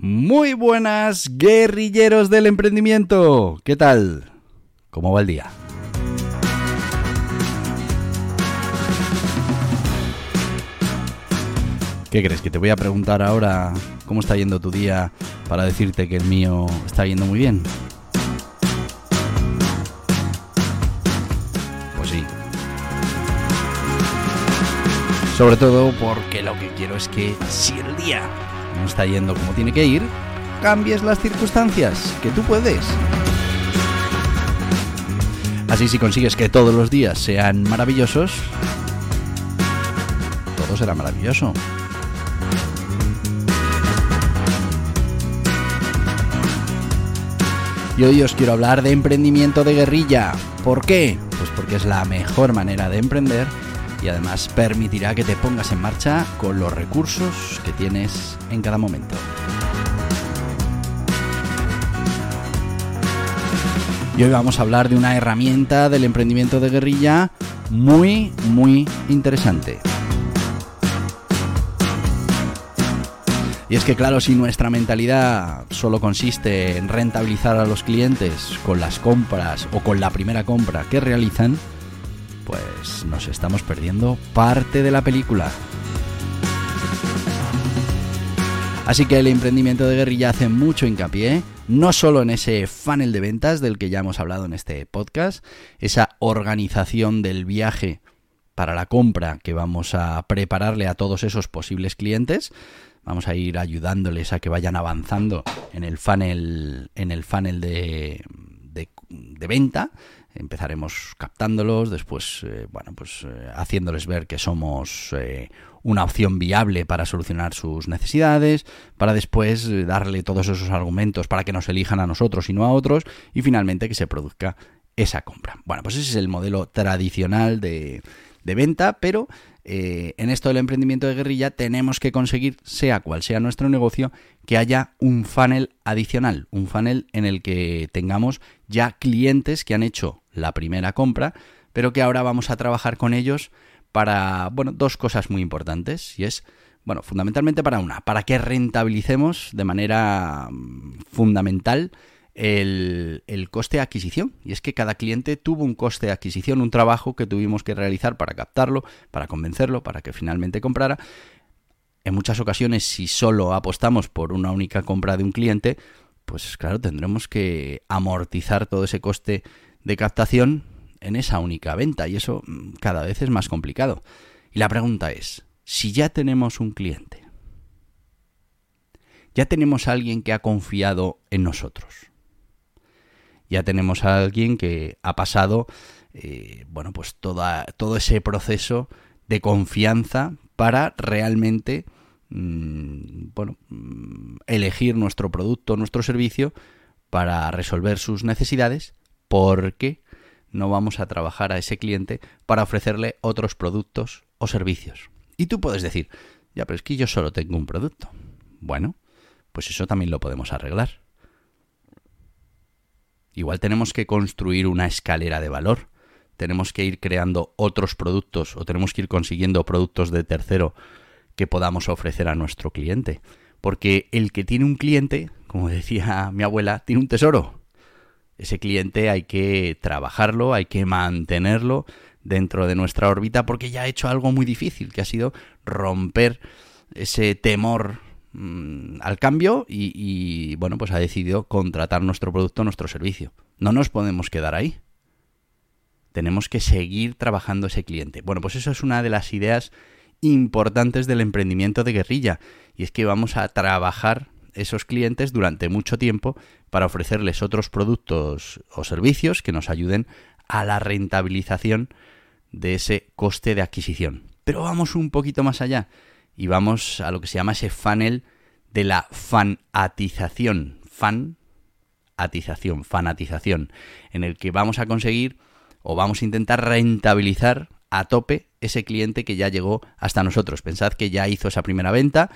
Muy buenas, guerrilleros del emprendimiento. ¿Qué tal? ¿Cómo va el día? ¿Qué crees? ¿Que te voy a preguntar ahora cómo está yendo tu día para decirte que el mío está yendo muy bien? Pues sí. Sobre todo porque lo que quiero es que si el día no está yendo como tiene que ir, cambies las circunstancias, que tú puedes. Así si consigues que todos los días sean maravillosos, todo será maravilloso. Y hoy os quiero hablar de emprendimiento de guerrilla. ¿Por qué? Pues porque es la mejor manera de emprender y además permitirá que te pongas en marcha con los recursos que tienes en cada momento. Y hoy vamos a hablar de una herramienta del emprendimiento de guerrilla muy, muy interesante. Y es que claro, si nuestra mentalidad solo consiste en rentabilizar a los clientes con las compras o con la primera compra que realizan, pues nos estamos perdiendo parte de la película. Así que el emprendimiento de guerrilla hace mucho hincapié, no solo en ese funnel de ventas del que ya hemos hablado en este podcast, esa organización del viaje para la compra que vamos a prepararle a todos esos posibles clientes, vamos a ir ayudándoles a que vayan avanzando en el funnel, en el funnel de, de venta empezaremos captándolos, después, eh, bueno, pues eh, haciéndoles ver que somos eh, una opción viable para solucionar sus necesidades, para después darle todos esos argumentos para que nos elijan a nosotros y no a otros, y finalmente que se produzca esa compra. Bueno, pues ese es el modelo tradicional de, de venta, pero eh, en esto del emprendimiento de guerrilla tenemos que conseguir, sea cual sea nuestro negocio, que haya un funnel adicional, un funnel en el que tengamos ya clientes que han hecho la primera compra, pero que ahora vamos a trabajar con ellos para, bueno, dos cosas muy importantes, y es, bueno, fundamentalmente para una, para que rentabilicemos de manera mm, fundamental el, coste de adquisición. Y es que cada cliente tuvo un coste de adquisición, un trabajo que tuvimos que realizar para captarlo, para convencerlo, para que finalmente comprara. En muchas ocasiones, si solo apostamos por una única compra de un cliente, pues claro, tendremos que amortizar todo ese coste de captación en esa única venta y eso mm, cada vez es más complicado. Y la pregunta es, si ya tenemos un cliente, ya tenemos a alguien que ha confiado en nosotros, ya tenemos a alguien que ha pasado, eh, bueno, pues toda, todo ese proceso de confianza para realmente, mm, bueno, mm, elegir nuestro producto, nuestro servicio para resolver sus necesidades, porque no vamos a trabajar a ese cliente para ofrecerle otros productos o servicios. Y tú puedes decir, ya, pero es que yo solo tengo un producto. Bueno, pues eso también lo podemos arreglar. Igual tenemos que construir una escalera de valor. Tenemos que ir creando otros productos o tenemos que ir consiguiendo productos de tercero que podamos ofrecer a nuestro cliente. Porque el que tiene un cliente, como decía mi abuela, tiene un tesoro. Ese cliente hay que trabajarlo, hay que mantenerlo dentro de nuestra órbita porque ya ha hecho algo muy difícil, que ha sido romper ese temor Mm, al cambio y, bueno, pues ha decidido contratar nuestro producto, nuestro servicio. No nos podemos quedar ahí. Tenemos que seguir trabajando ese cliente. Bueno, pues eso es una de las ideas importantes del emprendimiento de guerrilla y es que vamos a trabajar esos clientes durante mucho tiempo para ofrecerles otros productos o servicios que nos ayuden a la rentabilización de ese coste de adquisición. Pero vamos un poquito más allá y vamos a lo que se llama ese funnel de la fanatización. Fanatización, fanatización, en el que vamos a conseguir o vamos a intentar rentabilizar a tope ese cliente que ya llegó hasta nosotros. Pensad que ya hizo esa primera venta,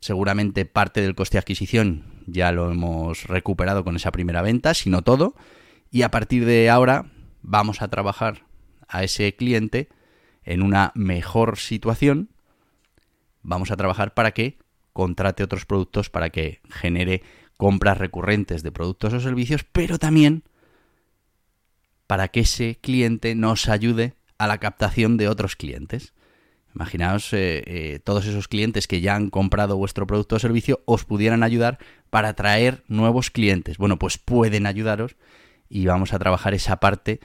seguramente parte del coste de adquisición ya lo hemos recuperado con esa primera venta, si no todo, y a partir de ahora vamos a trabajar a ese cliente en una mejor situación, vamos a trabajar para que contrate otros productos, para que genere compras recurrentes de productos o servicios, pero también para que ese cliente nos ayude a la captación de otros clientes. Imaginaos eh, eh, todos esos clientes que ya han comprado vuestro producto o servicio os pudieran ayudar para atraer nuevos clientes. Bueno, pues pueden ayudaros y vamos a trabajar esa parte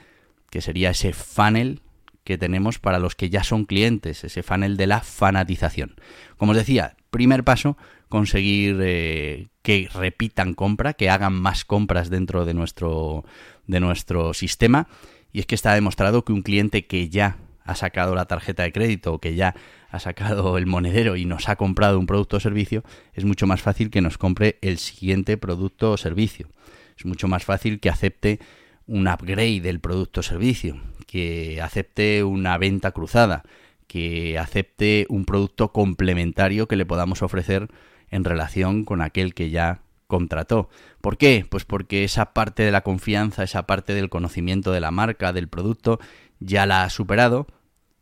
que sería ese funnel que tenemos para los que ya son clientes, ese funnel de la fanatización. Como os decía, primer paso, conseguir eh, que repitan compra, que hagan más compras dentro de nuestro, de nuestro sistema. Y es que está demostrado que un cliente que ya ha sacado la tarjeta de crédito o que ya ha sacado el monedero y nos ha comprado un producto o servicio, es mucho más fácil que nos compre el siguiente producto o servicio. Es mucho más fácil que acepte un upgrade del producto o servicio, que acepte una venta cruzada, que acepte un producto complementario que le podamos ofrecer en relación con aquel que ya contrató. ¿Por qué? Pues porque esa parte de la confianza, esa parte del conocimiento de la marca, del producto, ya la ha superado,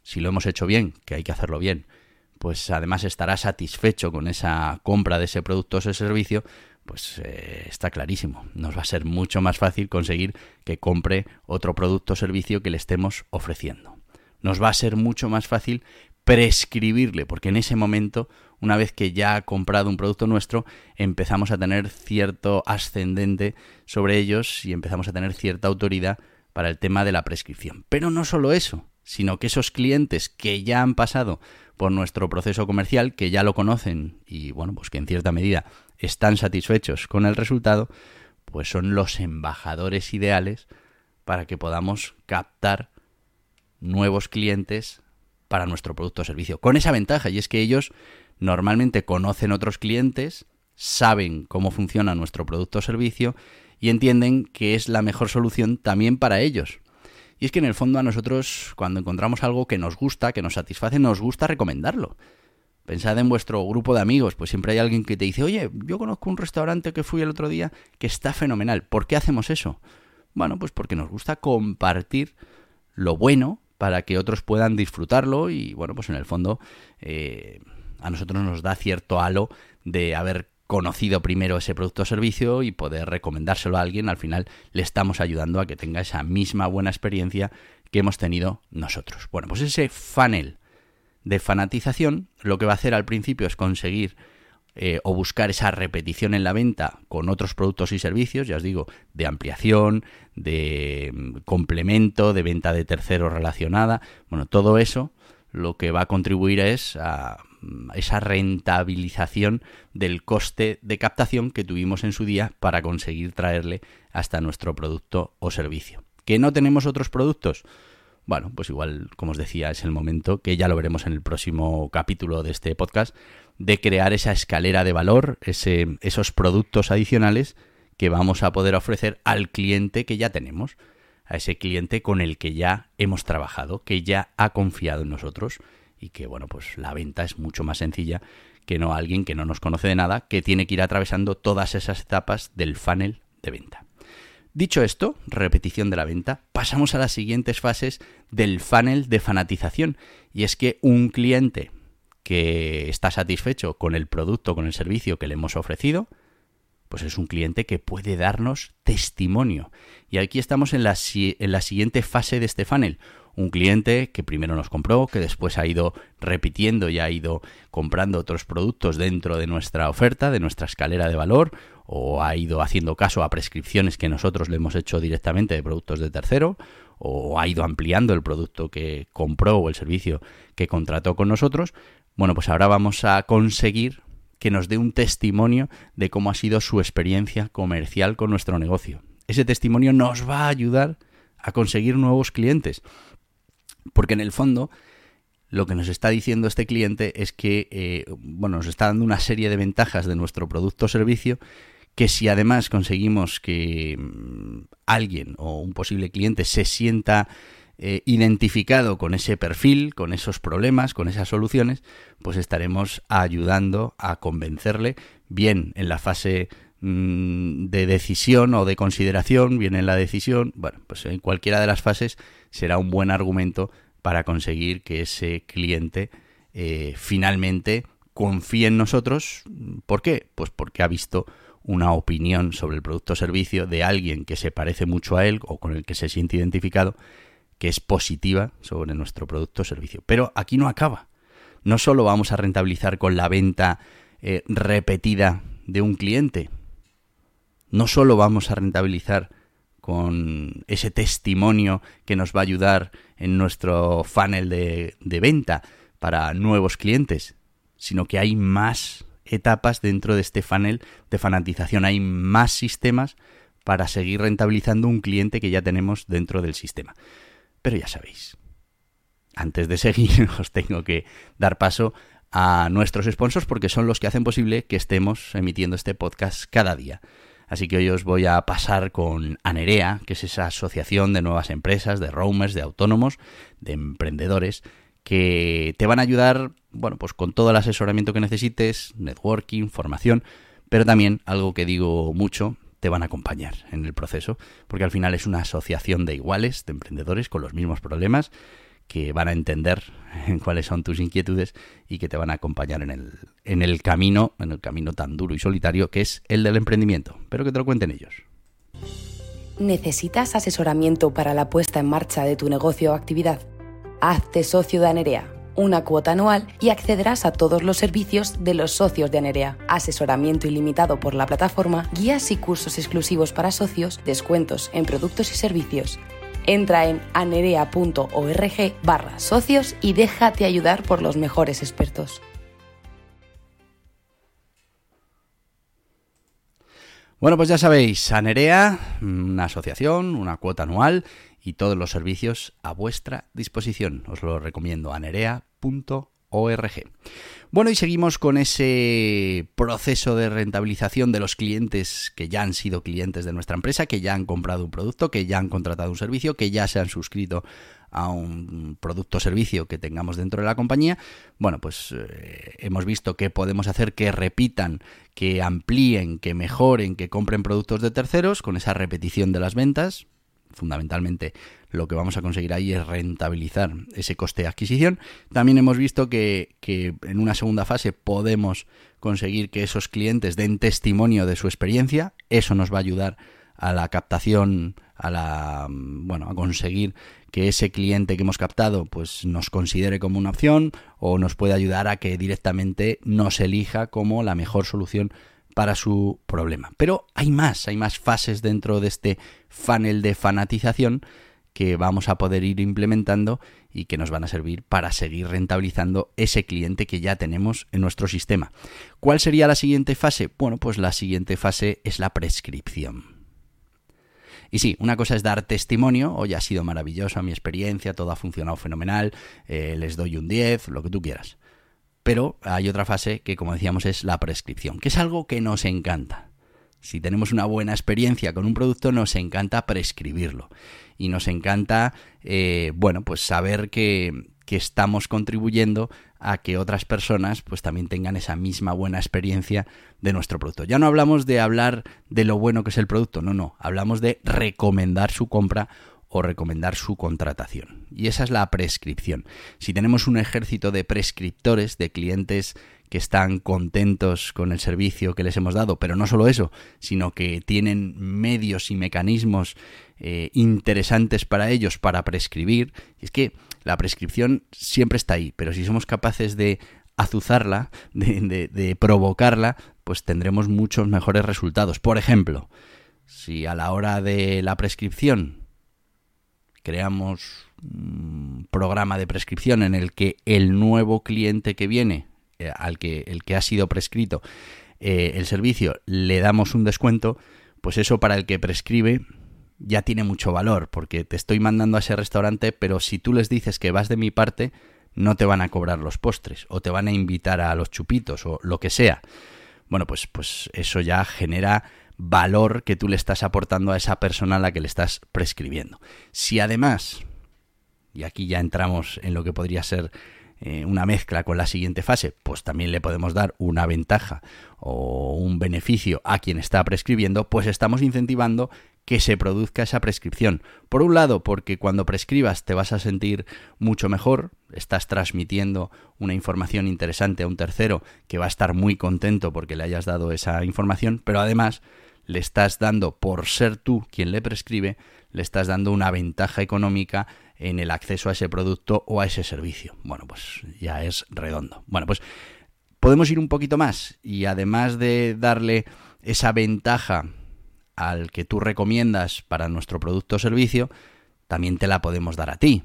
si lo hemos hecho bien, que hay que hacerlo bien, pues además estará satisfecho con esa compra de ese producto o ese servicio, pues eh, está clarísimo. Nos va a ser mucho más fácil conseguir que compre otro producto o servicio que le estemos ofreciendo. Nos va a ser mucho más fácil prescribirle, porque en ese momento, una vez que ya ha comprado un producto nuestro, empezamos a tener cierto ascendente sobre ellos y empezamos a tener cierta autoridad para el tema de la prescripción. Pero no solo eso, sino que esos clientes que ya han pasado por nuestro proceso comercial, que ya lo conocen y bueno, pues que en cierta medida están satisfechos con el resultado, pues son los embajadores ideales para que podamos captar nuevos clientes para nuestro producto o servicio. Con esa ventaja, y es que ellos normalmente conocen otros clientes, saben cómo funciona nuestro producto o servicio y entienden que es la mejor solución también para ellos. Y es que en el fondo a nosotros, cuando encontramos algo que nos gusta, que nos satisface, nos gusta recomendarlo. Pensad en vuestro grupo de amigos, pues siempre hay alguien que te dice, oye, yo conozco un restaurante que fui el otro día que está fenomenal. ¿Por qué hacemos eso? Bueno, pues porque nos gusta compartir lo bueno para que otros puedan disfrutarlo y bueno, pues en el fondo eh, a nosotros nos da cierto halo de haber conocido primero ese producto o servicio y poder recomendárselo a alguien, al final le estamos ayudando a que tenga esa misma buena experiencia que hemos tenido nosotros. Bueno, pues ese funnel de fanatización lo que va a hacer al principio es conseguir eh, o buscar esa repetición en la venta con otros productos y servicios, ya os digo, de ampliación, de mm, complemento, de venta de tercero relacionada, bueno, todo eso lo que va a contribuir es a esa rentabilización del coste de captación que tuvimos en su día para conseguir traerle hasta nuestro producto o servicio. ¿Que no tenemos otros productos? Bueno, pues igual, como os decía, es el momento, que ya lo veremos en el próximo capítulo de este podcast, de crear esa escalera de valor, ese, esos productos adicionales que vamos a poder ofrecer al cliente que ya tenemos, a ese cliente con el que ya hemos trabajado, que ya ha confiado en nosotros y que, bueno, pues la venta es mucho más sencilla que no alguien que no nos conoce de nada, que tiene que ir atravesando todas esas etapas del funnel de venta. Dicho esto, repetición de la venta, pasamos a las siguientes fases del funnel de fanatización. Y es que un cliente que está satisfecho con el producto, con el servicio que le hemos ofrecido, pues es un cliente que puede darnos testimonio. Y aquí estamos en la, en la siguiente fase de este funnel un cliente que primero nos compró, que después ha ido repitiendo y ha ido comprando otros productos dentro de nuestra oferta, de nuestra escalera de valor, o ha ido haciendo caso a prescripciones que nosotros le hemos hecho directamente de productos de tercero, o ha ido ampliando el producto que compró o el servicio que contrató con nosotros. Bueno, pues ahora vamos a conseguir que nos dé un testimonio de cómo ha sido su experiencia comercial con nuestro negocio. Ese testimonio nos va a ayudar a conseguir nuevos clientes. Porque en el fondo, lo que nos está diciendo este cliente es que, eh, bueno, nos está dando una serie de ventajas de nuestro producto o servicio que si además conseguimos que mm, alguien o un posible cliente se sienta eh, identificado con ese perfil, con esos problemas, con esas soluciones, pues estaremos ayudando a convencerle bien en la fase mm, de decisión o de consideración, bien en la decisión, bueno, pues en cualquiera de las fases será un buen argumento para conseguir que ese cliente eh, finalmente confíe en nosotros. ¿Por qué? Pues porque ha visto una opinión sobre el producto o servicio de alguien que se parece mucho a él o con el que se siente identificado, que es positiva sobre nuestro producto o servicio. Pero aquí no acaba. No solo vamos a rentabilizar con la venta eh, repetida de un cliente, no solo vamos a rentabilizar con ese testimonio que nos va a ayudar en nuestro funnel de, de venta para nuevos clientes, sino que hay más etapas dentro de este funnel de fanatización, hay más sistemas para seguir rentabilizando un cliente que ya tenemos dentro del sistema. Pero ya sabéis, antes de seguir os tengo que dar paso a nuestros sponsors porque son los que hacen posible que estemos emitiendo este podcast cada día. Así que hoy os voy a pasar con Anerea, que es esa asociación de nuevas empresas, de roamers, de autónomos, de emprendedores, que te van a ayudar, bueno, pues con todo el asesoramiento que necesites, networking, formación, pero también algo que digo mucho, te van a acompañar en el proceso, porque al final es una asociación de iguales, de emprendedores con los mismos problemas que van a entender cuáles son tus inquietudes y que te van a acompañar en el, en el camino, en el camino tan duro y solitario que es el del emprendimiento. Pero que te lo cuenten ellos. ¿Necesitas asesoramiento para la puesta en marcha de tu negocio o actividad? Hazte socio de Anerea, una cuota anual y accederás a todos los servicios de los socios de Anerea. Asesoramiento ilimitado por la plataforma, guías y cursos exclusivos para socios, descuentos en productos y servicios Entra en anerea.org barra socios y déjate ayudar por los mejores expertos. Bueno, pues ya sabéis, Anerea, una asociación, una cuota anual y todos los servicios a vuestra disposición. Os lo recomiendo, anerea.org. Bueno, y seguimos con ese proceso de rentabilización de los clientes que ya han sido clientes de nuestra empresa, que ya han comprado un producto, que ya han contratado un servicio, que ya se han suscrito a un producto o servicio que tengamos dentro de la compañía, bueno, pues eh, hemos visto que podemos hacer que repitan, que amplíen, que mejoren, que compren productos de terceros con esa repetición de las ventas, fundamentalmente lo que vamos a conseguir ahí es rentabilizar ese coste de adquisición. También hemos visto que, en una segunda fase podemos conseguir que esos clientes den testimonio de su experiencia. Eso nos va a ayudar a la captación, a la bueno, a conseguir que ese cliente que hemos captado pues nos considere como una opción o nos puede ayudar a que directamente nos elija como la mejor solución para su problema. Pero hay más, hay más fases dentro de este funnel de fanatización que vamos a poder ir implementando y que nos van a servir para seguir rentabilizando ese cliente que ya tenemos en nuestro sistema. ¿Cuál sería la siguiente fase? Bueno, pues la siguiente fase es la prescripción. Y sí, una cosa es dar testimonio, hoy ha sido maravillosa mi experiencia, todo ha funcionado fenomenal, eh, les doy un 10, lo que tú quieras. Pero hay otra fase que, como decíamos, es la prescripción, que es algo que nos encanta. Si tenemos una buena experiencia con un producto, nos encanta prescribirlo. Y nos encanta, eh, bueno, pues saber que, que estamos contribuyendo a que otras personas pues también tengan esa misma buena experiencia de nuestro producto. Ya no hablamos de hablar de lo bueno que es el producto, no, no, hablamos de recomendar su compra o recomendar su contratación. Y esa es la prescripción. Si tenemos un ejército de prescriptores, de clientes que están contentos con el servicio que les hemos dado, pero no solo eso, sino que tienen medios y mecanismos eh, interesantes para ellos para prescribir. Y es que la prescripción siempre está ahí, pero si somos capaces de azuzarla, de, de provocarla, pues tendremos muchos mejores resultados. Por ejemplo, si a la hora de la prescripción creamos un programa de prescripción en el que el nuevo cliente que viene, eh, al que el que ha sido prescrito eh, el servicio, le damos un descuento, pues eso para el que prescribe ya tiene mucho valor, porque te estoy mandando a ese restaurante, pero si tú les dices que vas de mi parte, no te van a cobrar los postres o te van a invitar a los chupitos o lo que sea. Bueno, pues, pues eso ya genera valor que tú le estás aportando a esa persona a la que le estás prescribiendo. Si además, y aquí ya entramos en lo que podría ser eh, una mezcla con la siguiente fase, pues también le podemos dar una ventaja o un beneficio a quien está prescribiendo, pues estamos incentivando que se produzca esa prescripción. Por un lado, porque cuando prescribas te vas a sentir mucho mejor, estás transmitiendo una información interesante a un tercero que va a estar muy contento porque le hayas dado esa información, pero además le estás dando, por ser tú quien le prescribe, le estás dando una ventaja económica en el acceso a ese producto o a ese servicio. Bueno, pues ya es redondo. Bueno, pues podemos ir un poquito más y además de darle esa ventaja al que tú recomiendas para nuestro producto o servicio, también te la podemos dar a ti.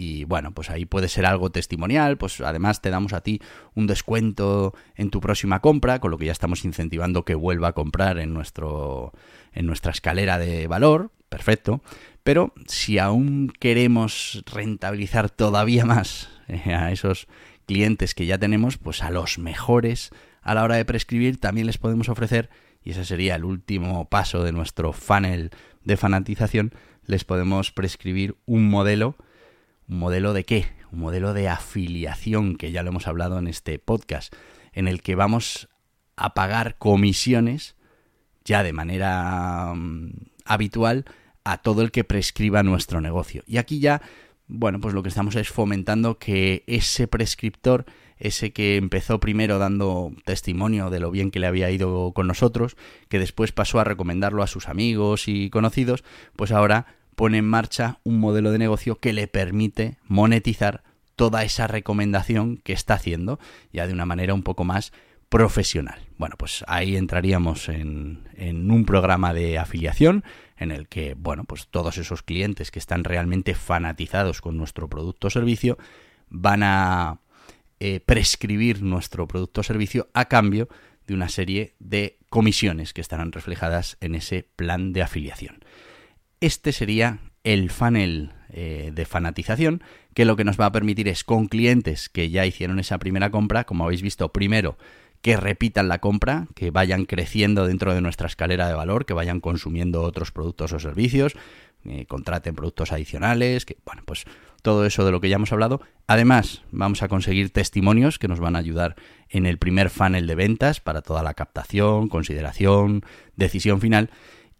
Y bueno, pues ahí puede ser algo testimonial, pues además te damos a ti un descuento en tu próxima compra, con lo que ya estamos incentivando que vuelva a comprar en nuestro en nuestra escalera de valor, perfecto. Pero si aún queremos rentabilizar todavía más eh, a esos clientes que ya tenemos, pues a los mejores a la hora de prescribir también les podemos ofrecer, y ese sería el último paso de nuestro funnel de fanatización, les podemos prescribir un modelo. ¿Un modelo de qué? Un modelo de afiliación, que ya lo hemos hablado en este podcast, en el que vamos a pagar comisiones ya de manera mm, habitual a todo el que prescriba nuestro negocio. Y aquí ya, bueno, pues lo que estamos es fomentando que ese prescriptor, ese que empezó primero dando testimonio de lo bien que le había ido con nosotros, que después pasó a recomendarlo a sus amigos y conocidos, pues ahora pone en marcha un modelo de negocio que le permite monetizar toda esa recomendación que está haciendo, ya de una manera un poco más profesional. Bueno, pues ahí entraríamos en, un programa de afiliación en el que, bueno, pues todos esos clientes que están realmente fanatizados con nuestro producto o servicio van a eh, prescribir nuestro producto o servicio a cambio de una serie de comisiones que estarán reflejadas en ese plan de afiliación. Este sería el funnel eh, de fanatización que lo que nos va a permitir es con clientes que ya hicieron esa primera compra, como habéis visto primero, que repitan la compra, que vayan creciendo dentro de nuestra escalera de valor, que vayan consumiendo otros productos o servicios, eh, contraten productos adicionales, que bueno, pues todo eso de lo que ya hemos hablado. Además, vamos a conseguir testimonios que nos van a ayudar en el primer funnel de ventas para toda la captación, consideración, decisión final.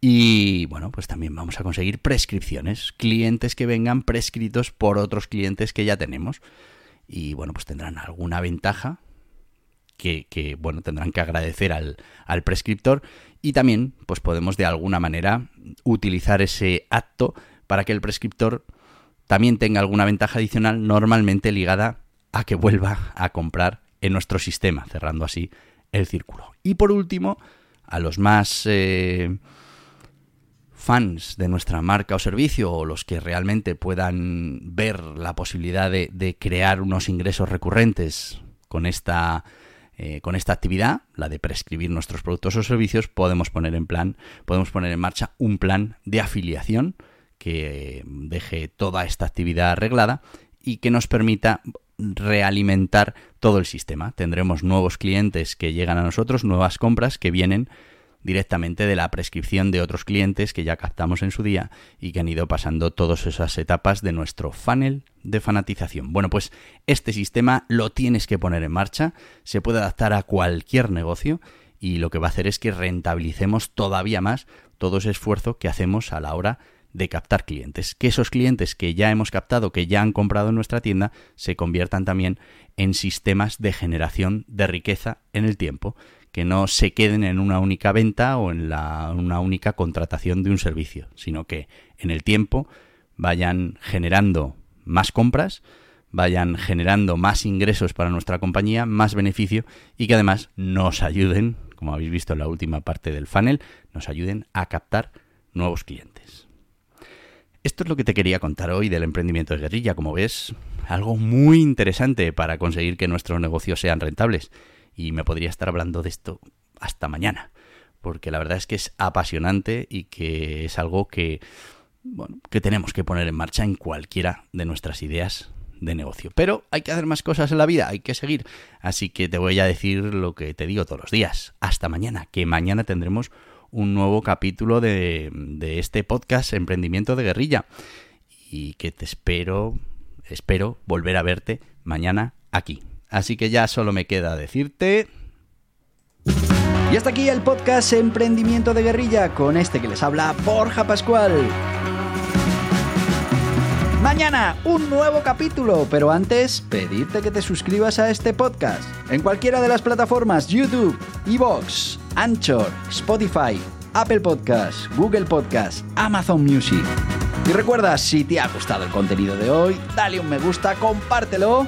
Y bueno, pues también vamos a conseguir prescripciones, clientes que vengan prescritos por otros clientes que ya tenemos. Y bueno, pues tendrán alguna ventaja que, bueno, tendrán que agradecer al, al prescriptor y también pues podemos de alguna manera utilizar ese acto para que el prescriptor también tenga alguna ventaja adicional normalmente ligada a que vuelva a comprar en nuestro sistema, cerrando así el círculo. Y por último, a los más eh, fans de nuestra marca o servicio o los que realmente puedan ver la posibilidad de, de crear unos ingresos recurrentes con esta eh, con esta actividad, la de prescribir nuestros productos o servicios, podemos poner en plan, podemos poner en marcha un plan de afiliación que deje toda esta actividad arreglada y que nos permita realimentar todo el sistema. Tendremos nuevos clientes que llegan a nosotros, nuevas compras que vienen directamente de la prescripción de otros clientes que ya captamos en su día y que han ido pasando todas esas etapas de nuestro funnel de fanatización. Bueno, pues este sistema lo tienes que poner en marcha, se puede adaptar a cualquier negocio y lo que va a hacer es que rentabilicemos todavía más todo ese esfuerzo que hacemos a la hora de captar clientes. Que esos clientes que ya hemos captado, que ya han comprado en nuestra tienda, se conviertan también en sistemas de generación de riqueza en el tiempo que no se queden en una única venta o en la, una única contratación de un servicio, sino que en el tiempo vayan generando más compras, vayan generando más ingresos para nuestra compañía, más beneficio y que además nos ayuden, como habéis visto en la última parte del funnel, nos ayuden a captar nuevos clientes. Esto es lo que te quería contar hoy del emprendimiento de guerrilla, como ves, algo muy interesante para conseguir que nuestros negocios sean rentables y me podría estar hablando de esto hasta mañana, porque la verdad es que es apasionante y que es algo que, bueno, que tenemos que poner en marcha en cualquiera de nuestras ideas de negocio. Pero hay que hacer más cosas en la vida, hay que seguir. Así que te voy a decir lo que te digo todos los días. Hasta mañana, que mañana tendremos un nuevo capítulo de, de este podcast Emprendimiento de Guerrilla. Y que te espero, espero volver a verte mañana aquí. Así que ya solo me queda decirte... Y hasta aquí el podcast Emprendimiento de Guerrilla con este que les habla Borja Pascual. Mañana un nuevo capítulo, pero antes pedirte que te suscribas a este podcast en cualquiera de las plataformas YouTube, Evox, Anchor, Spotify, Apple Podcasts, Google Podcasts, Amazon Music. Y recuerda, si te ha gustado el contenido de hoy, dale un me gusta, compártelo